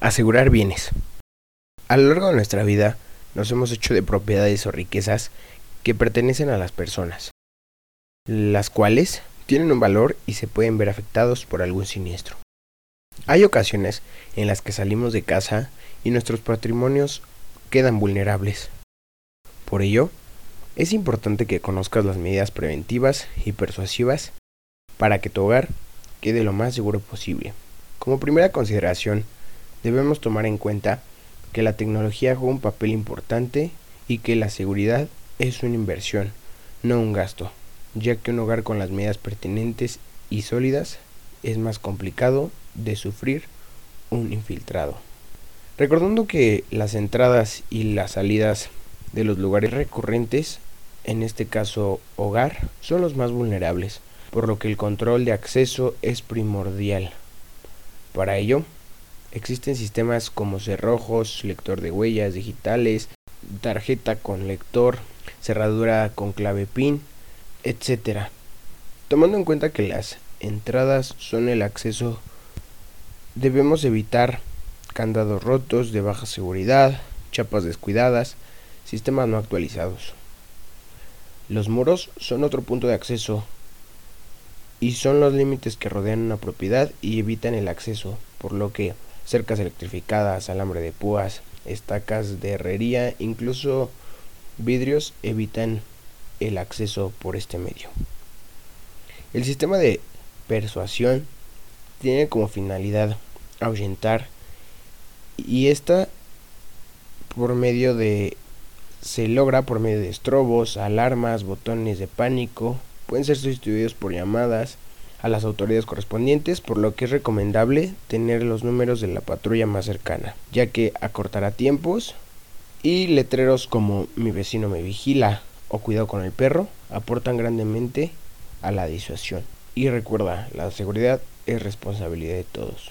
Asegurar bienes. A lo largo de nuestra vida nos hemos hecho de propiedades o riquezas que pertenecen a las personas, las cuales tienen un valor y se pueden ver afectados por algún siniestro. Hay ocasiones en las que salimos de casa y nuestros patrimonios quedan vulnerables. Por ello, es importante que conozcas las medidas preventivas y persuasivas para que tu hogar quede lo más seguro posible. Como primera consideración, debemos tomar en cuenta que la tecnología juega un papel importante y que la seguridad es una inversión, no un gasto, ya que un hogar con las medidas pertinentes y sólidas es más complicado de sufrir un infiltrado. Recordando que las entradas y las salidas de los lugares recurrentes, en este caso hogar, son los más vulnerables, por lo que el control de acceso es primordial. Para ello, Existen sistemas como cerrojos, lector de huellas digitales, tarjeta con lector, cerradura con clave PIN, etc. Tomando en cuenta que las entradas son el acceso, debemos evitar candados rotos de baja seguridad, chapas descuidadas, sistemas no actualizados. Los muros son otro punto de acceso y son los límites que rodean una propiedad y evitan el acceso, por lo que cercas electrificadas, alambre de púas, estacas de herrería, incluso vidrios evitan el acceso por este medio. El sistema de persuasión tiene como finalidad ahuyentar y esta por medio de se logra por medio de estrobos, alarmas, botones de pánico, pueden ser sustituidos por llamadas, a las autoridades correspondientes, por lo que es recomendable tener los números de la patrulla más cercana, ya que acortará tiempos y letreros como mi vecino me vigila o cuidado con el perro aportan grandemente a la disuasión. Y recuerda, la seguridad es responsabilidad de todos.